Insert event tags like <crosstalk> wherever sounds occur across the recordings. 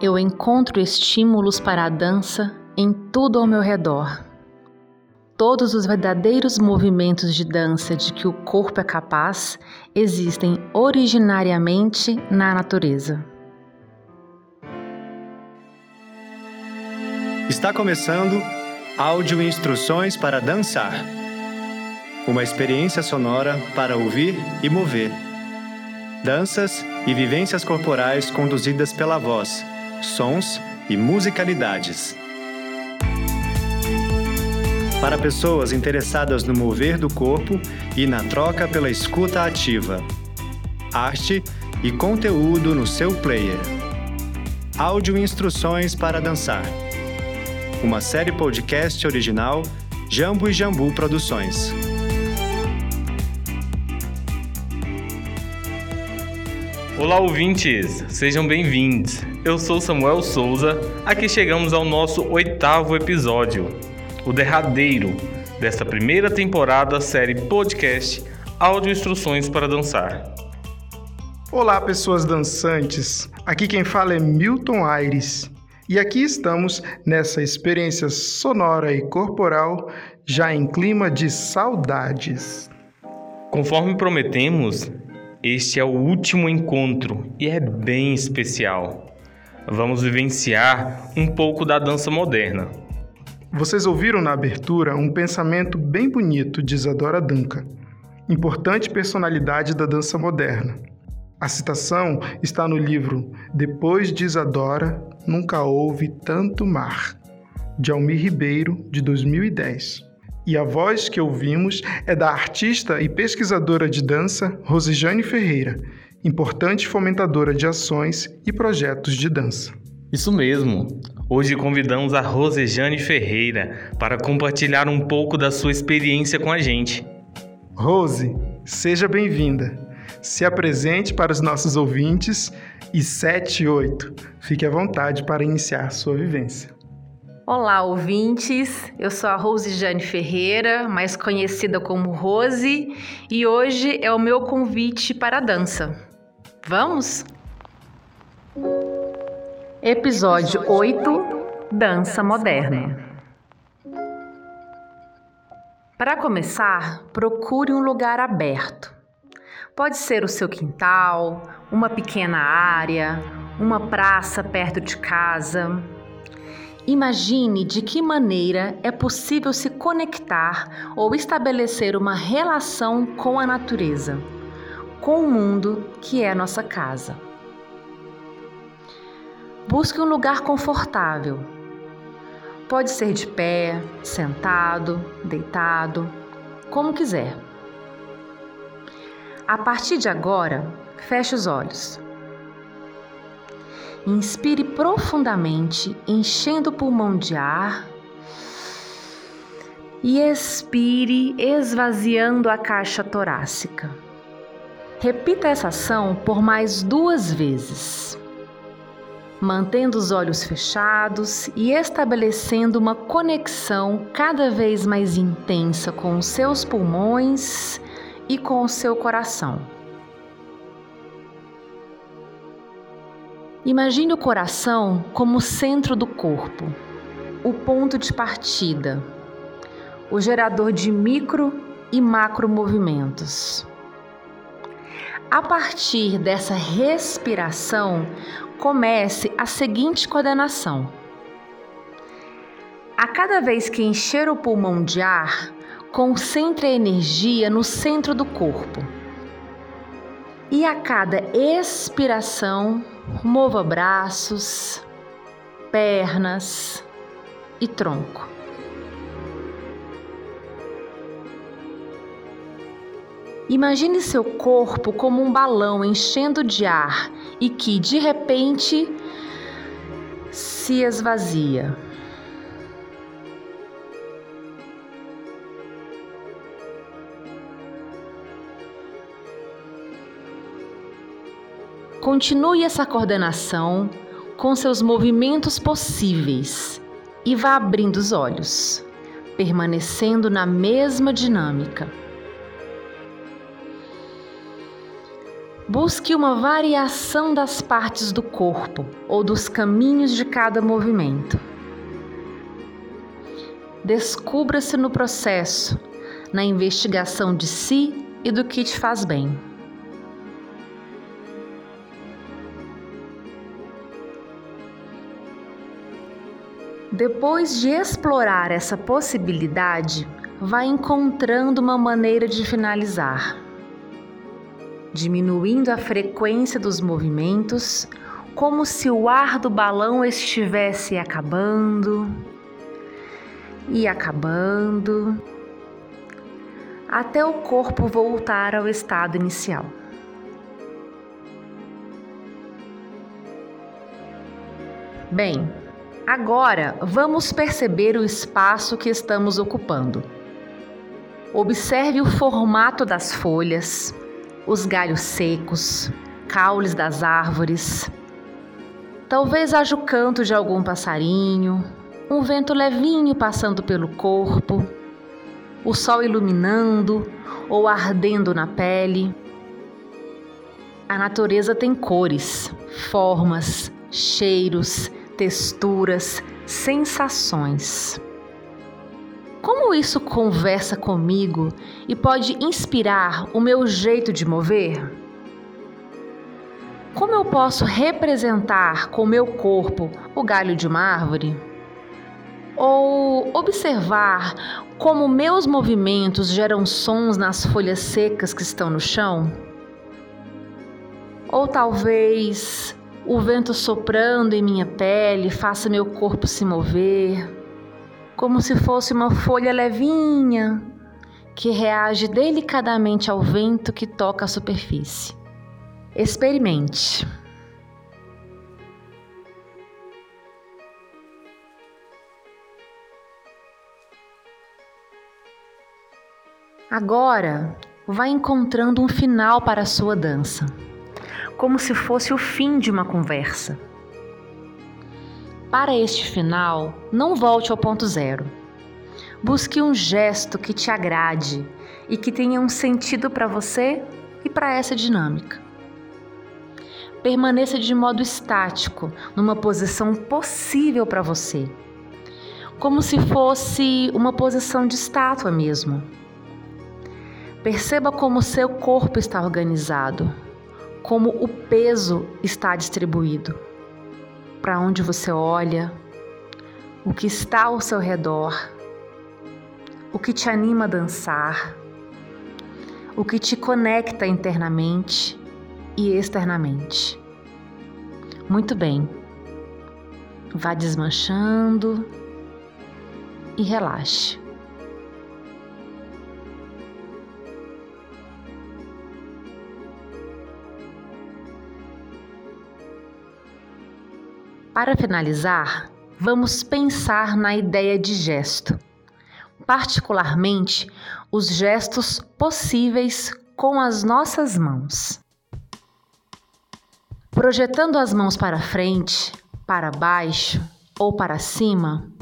eu encontro estímulos para a dança em tudo ao meu redor. Todos os verdadeiros movimentos de dança de que o corpo é capaz existem originariamente na natureza. Está começando Áudio Instruções para Dançar. Uma experiência sonora para ouvir e mover. Danças e vivências corporais conduzidas pela voz, sons e musicalidades. Para pessoas interessadas no mover do corpo e na troca pela escuta ativa. Arte e conteúdo no seu player. Áudio Instruções para Dançar uma série podcast original Jambo e Jambu Produções. Olá, ouvintes! Sejam bem-vindos. Eu sou Samuel Souza. Aqui chegamos ao nosso oitavo episódio, o derradeiro desta primeira temporada série podcast Áudio Instruções para Dançar. Olá, pessoas dançantes. Aqui quem fala é Milton Aires. E aqui estamos nessa experiência sonora e corporal, já em clima de saudades. Conforme prometemos, este é o último encontro e é bem especial. Vamos vivenciar um pouco da dança moderna. Vocês ouviram na abertura um pensamento bem bonito de Isadora Duncan, importante personalidade da dança moderna. A citação está no livro Depois de Isadora, Nunca Houve Tanto Mar, de Almir Ribeiro, de 2010. E a voz que ouvimos é da artista e pesquisadora de dança Rosejane Ferreira, importante fomentadora de ações e projetos de dança. Isso mesmo. Hoje convidamos a Rosejane Ferreira para compartilhar um pouco da sua experiência com a gente. Rose, seja bem-vinda se apresente para os nossos ouvintes e 7 e 8. Fique à vontade para iniciar sua vivência. Olá, ouvintes. Eu sou a Rose Jane Ferreira, mais conhecida como Rose, e hoje é o meu convite para a dança. Vamos? Episódio 8 Dança Moderna. Para começar, procure um lugar aberto Pode ser o seu quintal, uma pequena área, uma praça perto de casa. Imagine de que maneira é possível se conectar ou estabelecer uma relação com a natureza, com o mundo que é nossa casa. Busque um lugar confortável. Pode ser de pé, sentado, deitado, como quiser. A partir de agora, feche os olhos. Inspire profundamente, enchendo o pulmão de ar. E expire, esvaziando a caixa torácica. Repita essa ação por mais duas vezes, mantendo os olhos fechados e estabelecendo uma conexão cada vez mais intensa com os seus pulmões e com o seu coração. Imagine o coração como o centro do corpo, o ponto de partida, o gerador de micro e macro movimentos. A partir dessa respiração, comece a seguinte coordenação. A cada vez que encher o pulmão de ar, Concentre a energia no centro do corpo. E a cada expiração, mova braços, pernas e tronco. Imagine seu corpo como um balão enchendo de ar e que, de repente, se esvazia. Continue essa coordenação com seus movimentos possíveis e vá abrindo os olhos, permanecendo na mesma dinâmica. Busque uma variação das partes do corpo ou dos caminhos de cada movimento. Descubra-se no processo, na investigação de si e do que te faz bem. Depois de explorar essa possibilidade, vai encontrando uma maneira de finalizar diminuindo a frequência dos movimentos, como se o ar do balão estivesse acabando e acabando, até o corpo voltar ao estado inicial. Bem, agora vamos perceber o espaço que estamos ocupando. Observe o formato das folhas, os galhos secos, caules das árvores. Talvez haja o canto de algum passarinho, um vento levinho passando pelo corpo, o sol iluminando ou ardendo na pele. A natureza tem cores, formas, cheiros, texturas, sensações. Como isso conversa comigo e pode inspirar o meu jeito de mover? Como eu posso representar com meu corpo o galho de uma árvore? Ou observar como meus movimentos geram sons nas folhas secas que estão no chão? Ou talvez o vento soprando em minha pele faça meu corpo se mover? Como se fosse uma folha levinha que reage delicadamente ao vento que toca a superfície. Experimente. Agora, vá encontrando um final para a sua dança, como se fosse o fim de uma conversa. Para este final, não volte ao ponto zero. Busque um gesto que te agrade e que tenha um sentido para você e para essa dinâmica. Permaneça de modo estático, numa posição possível para você, como se fosse uma posição de estátua mesmo. Perceba como seu corpo está organizado, como o peso está distribuído para onde você olha, o que está ao seu redor, o que te anima a dançar, o que te conecta internamente e externamente. Muito bem. Vá desmanchando e relaxe. Para finalizar, vamos pensar na ideia de gesto, particularmente os gestos possíveis com as nossas mãos. Projetando as mãos para frente, para baixo ou para cima,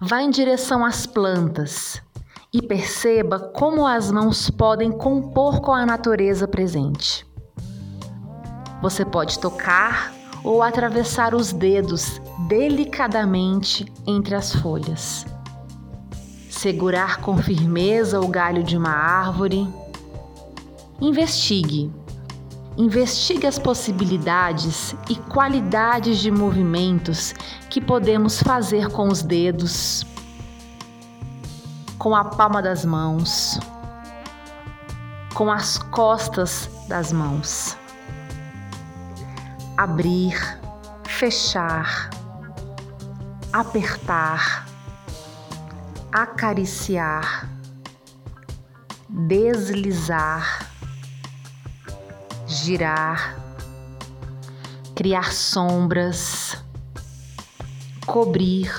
vá em direção às plantas e perceba como as mãos podem compor com a natureza presente. Você pode tocar ou atravessar os dedos delicadamente entre as folhas. Segurar com firmeza o galho de uma árvore. Investigue. Investigue as possibilidades e qualidades de movimentos que podemos fazer com os dedos, com a palma das mãos, com as costas das mãos abrir, fechar, apertar, acariciar, deslizar, girar, criar sombras, cobrir,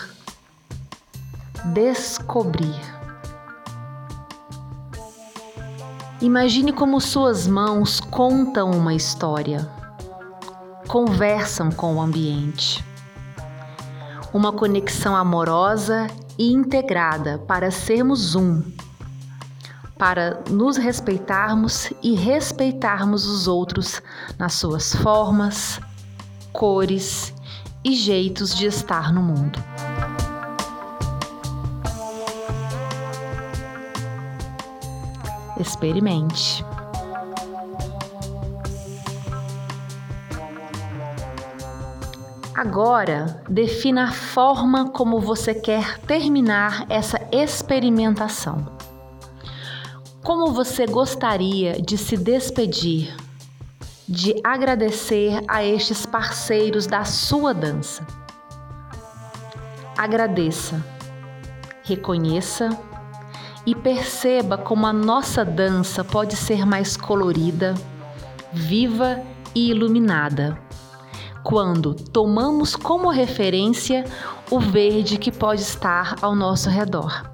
descobrir. Imagine como suas mãos contam uma história conversam com o ambiente. Uma conexão amorosa e integrada para sermos um. para nos respeitarmos e respeitarmos os outros nas suas formas, cores e jeitos de estar no mundo. Experimente. Agora, defina a forma como você quer terminar essa experimentação. Como você gostaria de se despedir, de agradecer a estes parceiros da sua dança? Agradeça, reconheça e perceba como a nossa dança pode ser mais colorida, viva e iluminada quando tomamos como referência o verde que pode estar ao nosso redor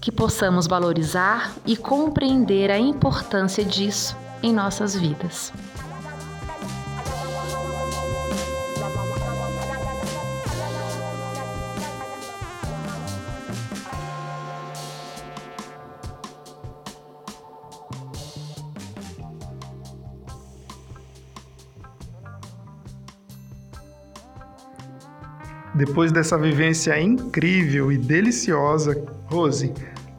que possamos valorizar e compreender a importância disso em nossas vidas. Depois dessa vivência incrível e deliciosa, Rose,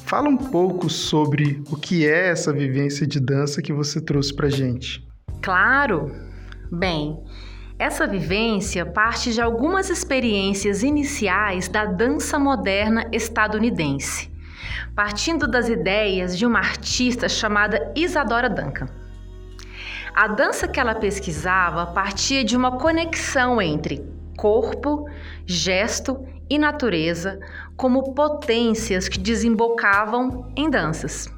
Fala um pouco sobre o que é essa vivência de dança que você trouxe para gente. Claro! Bem, essa vivência parte de algumas experiências iniciais da dança moderna estadunidense, partindo das ideias de uma artista chamada Isadora Duncan. A dança que ela pesquisava partia de uma conexão entre corpo, gesto e natureza como potências que desembocavam em danças.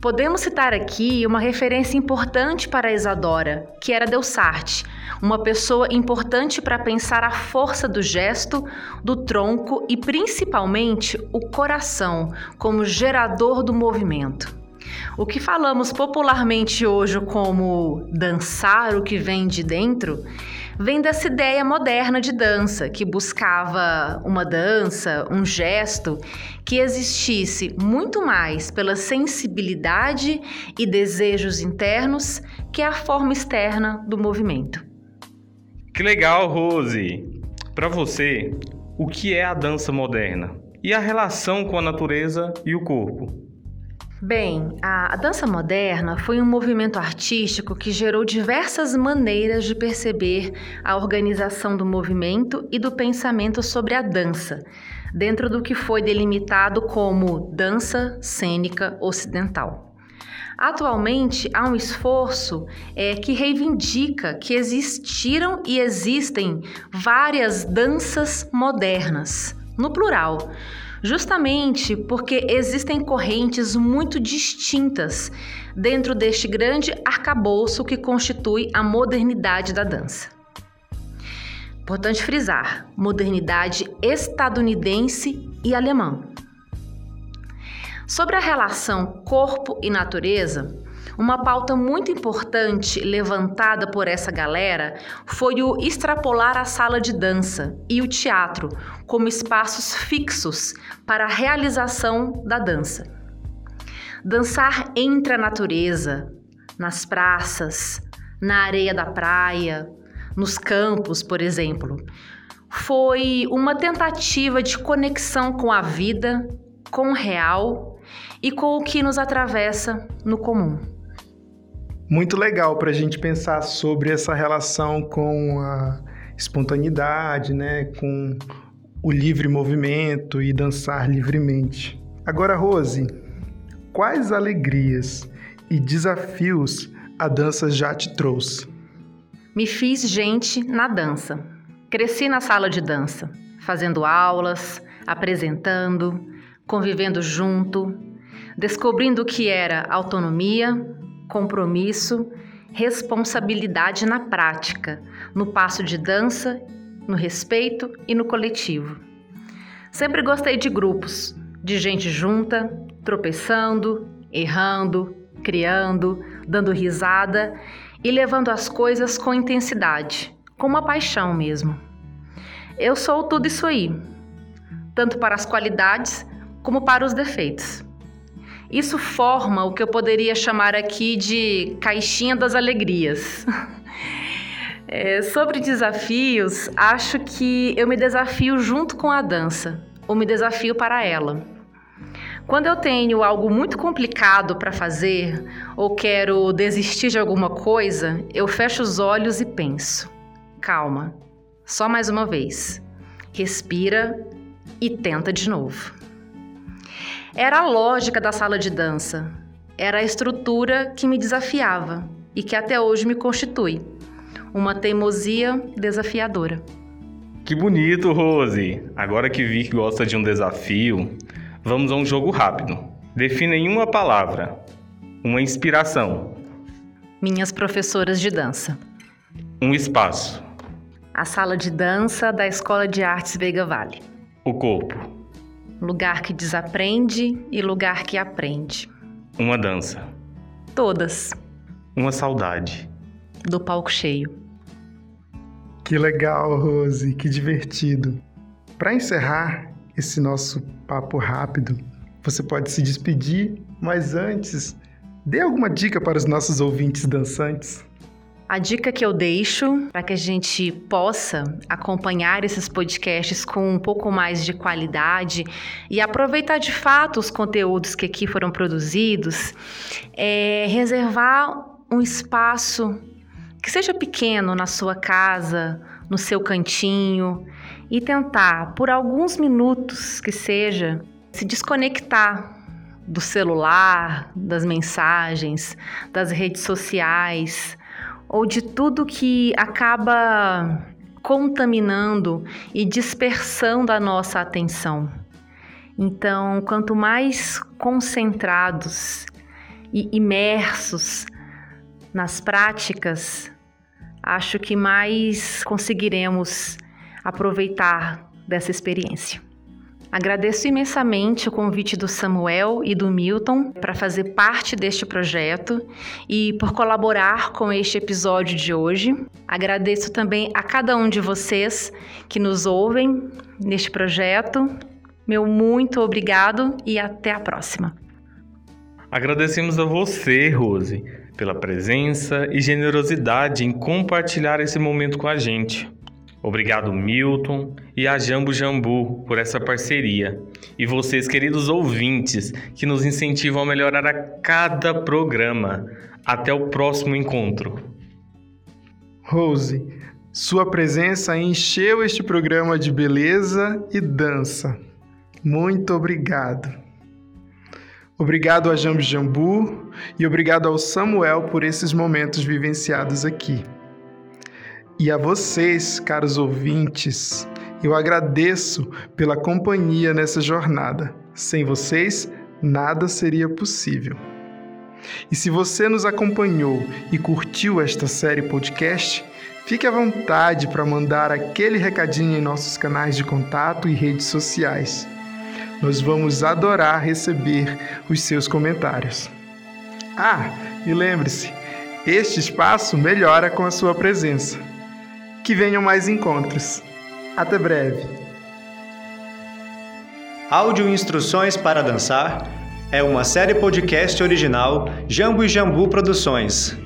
Podemos citar aqui uma referência importante para Isadora, que era Delsarte, uma pessoa importante para pensar a força do gesto, do tronco e principalmente o coração como gerador do movimento. O que falamos popularmente hoje como dançar o que vem de dentro vem dessa ideia moderna de dança, que buscava uma dança, um gesto que existisse muito mais pela sensibilidade e desejos internos que a forma externa do movimento. Que legal, Rose! Para você, o que é a dança moderna? E a relação com a natureza e o corpo? Bem, a dança moderna foi um movimento artístico que gerou diversas maneiras de perceber a organização do movimento e do pensamento sobre a dança, dentro do que foi delimitado como dança cênica ocidental. Atualmente, há um esforço é, que reivindica que existiram e existem várias danças modernas, no plural justamente porque existem correntes muito distintas dentro deste grande arcabouço que constitui a modernidade da dança. Importante frisar: modernidade estadunidense e alemã. Sobre a relação corpo e natureza, uma pauta muito importante levantada por essa galera foi o extrapolar a sala de dança e o teatro como espaços fixos para a realização da dança. Dançar entre a natureza, nas praças, na areia da praia, nos campos, por exemplo, foi uma tentativa de conexão com a vida, com o real e com o que nos atravessa no comum muito legal para a gente pensar sobre essa relação com a espontaneidade, né, com o livre movimento e dançar livremente. Agora, Rose, quais alegrias e desafios a dança já te trouxe? Me fiz gente na dança. Cresci na sala de dança, fazendo aulas, apresentando, convivendo junto, descobrindo o que era autonomia, compromisso, responsabilidade na prática, no passo de dança, no respeito e no coletivo. Sempre gostei de grupos, de gente junta, tropeçando, errando, criando, dando risada e levando as coisas com intensidade, com uma paixão mesmo. Eu sou tudo isso aí, tanto para as qualidades como para os defeitos. Isso forma o que eu poderia chamar aqui de caixinha das alegrias. <laughs> É, sobre desafios, acho que eu me desafio junto com a dança, ou me desafio para ela. Quando eu tenho algo muito complicado para fazer ou quero desistir de alguma coisa, eu fecho os olhos e penso: calma, só mais uma vez. Respira e tenta de novo. Era a lógica da sala de dança, era a estrutura que me desafiava e que até hoje me constitui. Uma teimosia desafiadora. Que bonito, Rose! Agora que vi que gosta de um desafio, vamos a um jogo rápido. Defina em uma palavra. Uma inspiração. Minhas professoras de dança. Um espaço. A sala de dança da Escola de Artes Veiga Vale. O corpo. Lugar que desaprende e lugar que aprende. Uma dança. Todas. Uma saudade. Do palco cheio. Que legal, Rose, que divertido. Para encerrar esse nosso papo rápido, você pode se despedir, mas antes, dê alguma dica para os nossos ouvintes dançantes. A dica que eu deixo para que a gente possa acompanhar esses podcasts com um pouco mais de qualidade e aproveitar de fato os conteúdos que aqui foram produzidos é reservar um espaço que seja pequeno na sua casa, no seu cantinho, e tentar, por alguns minutos que seja, se desconectar do celular, das mensagens, das redes sociais ou de tudo que acaba contaminando e dispersando a nossa atenção. Então, quanto mais concentrados e imersos nas práticas, acho que mais conseguiremos aproveitar dessa experiência. Agradeço imensamente o convite do Samuel e do Milton para fazer parte deste projeto e por colaborar com este episódio de hoje. Agradeço também a cada um de vocês que nos ouvem neste projeto. Meu muito obrigado e até a próxima. Agradecemos a você, Rose pela presença e generosidade em compartilhar esse momento com a gente. Obrigado, Milton e a Jambo Jambu, por essa parceria. E vocês, queridos ouvintes, que nos incentivam a melhorar a cada programa. Até o próximo encontro. Rose, sua presença encheu este programa de beleza e dança. Muito obrigado. Obrigado a Jambu Jambu e obrigado ao Samuel por esses momentos vivenciados aqui. E a vocês, caros ouvintes, eu agradeço pela companhia nessa jornada. Sem vocês, nada seria possível. E se você nos acompanhou e curtiu esta série podcast, fique à vontade para mandar aquele recadinho em nossos canais de contato e redes sociais. Nós vamos adorar receber os seus comentários. Ah, e lembre-se, este espaço melhora com a sua presença. Que venham mais encontros. Até breve. Áudio Instruções para Dançar é uma série podcast original Jambu e Jambu Produções.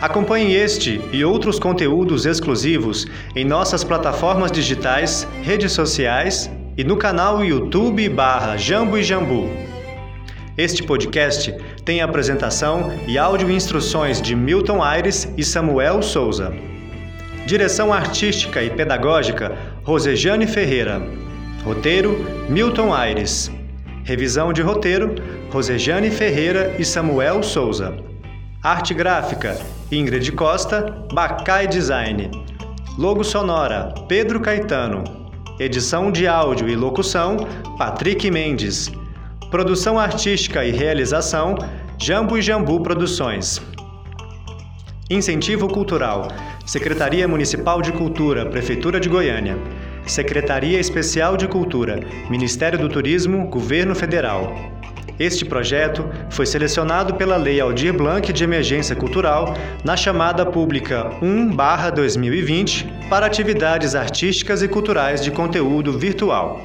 Acompanhe este e outros conteúdos exclusivos em nossas plataformas digitais, redes sociais e no canal YouTube barra Jambo e Jambu. Este podcast tem apresentação e áudio instruções de Milton Aires e Samuel Souza. Direção artística e pedagógica Rosejane Ferreira. Roteiro Milton Aires. Revisão de roteiro Rosejane Ferreira e Samuel Souza. Arte gráfica Ingrid Costa, Bacai Design. Logo sonora Pedro Caetano. Edição de áudio e locução: Patrick Mendes. Produção artística e realização: Jambu e Jambu Produções. Incentivo Cultural: Secretaria Municipal de Cultura, Prefeitura de Goiânia. Secretaria Especial de Cultura, Ministério do Turismo, Governo Federal. Este projeto foi selecionado pela Lei Aldir Blanc de Emergência Cultural na chamada pública 1/2020 para atividades artísticas e culturais de conteúdo virtual.